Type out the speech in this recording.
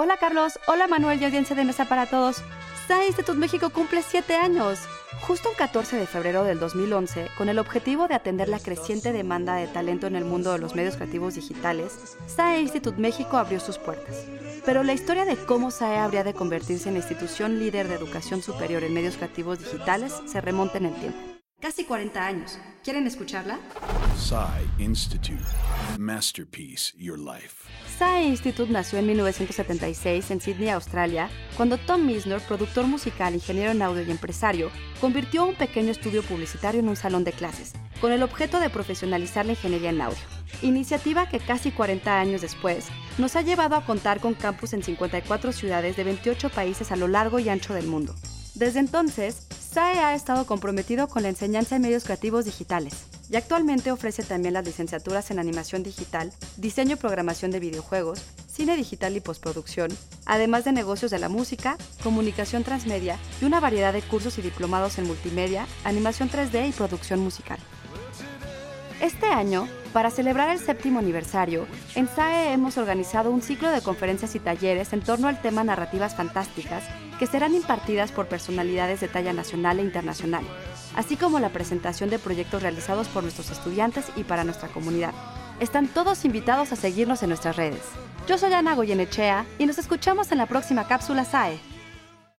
Hola Carlos, hola Manuel y audiencia de Mesa para Todos. SAE Institut México cumple 7 años. Justo un 14 de febrero del 2011, con el objetivo de atender la creciente demanda de talento en el mundo de los medios creativos digitales, SAE Institut México abrió sus puertas. Pero la historia de cómo SAE habría de convertirse en institución líder de educación superior en medios creativos digitales se remonta en el tiempo. Casi 40 años. ¿Quieren escucharla? SAI Institute. Masterpiece Your Life. SAE Institute nació en 1976 en Sydney, Australia, cuando Tom Misner, productor musical, ingeniero en audio y empresario, convirtió un pequeño estudio publicitario en un salón de clases, con el objeto de profesionalizar la ingeniería en audio. Iniciativa que casi 40 años después nos ha llevado a contar con campus en 54 ciudades de 28 países a lo largo y ancho del mundo. Desde entonces, SAE ha estado comprometido con la enseñanza de medios creativos digitales y actualmente ofrece también las licenciaturas en animación digital, diseño y programación de videojuegos, cine digital y postproducción, además de negocios de la música, comunicación transmedia y una variedad de cursos y diplomados en multimedia, animación 3D y producción musical. Este año, para celebrar el séptimo aniversario, en SAE hemos organizado un ciclo de conferencias y talleres en torno al tema narrativas fantásticas que serán impartidas por personalidades de talla nacional e internacional, así como la presentación de proyectos realizados por nuestros estudiantes y para nuestra comunidad. Están todos invitados a seguirnos en nuestras redes. Yo soy Ana Goyenechea y nos escuchamos en la próxima cápsula SAE.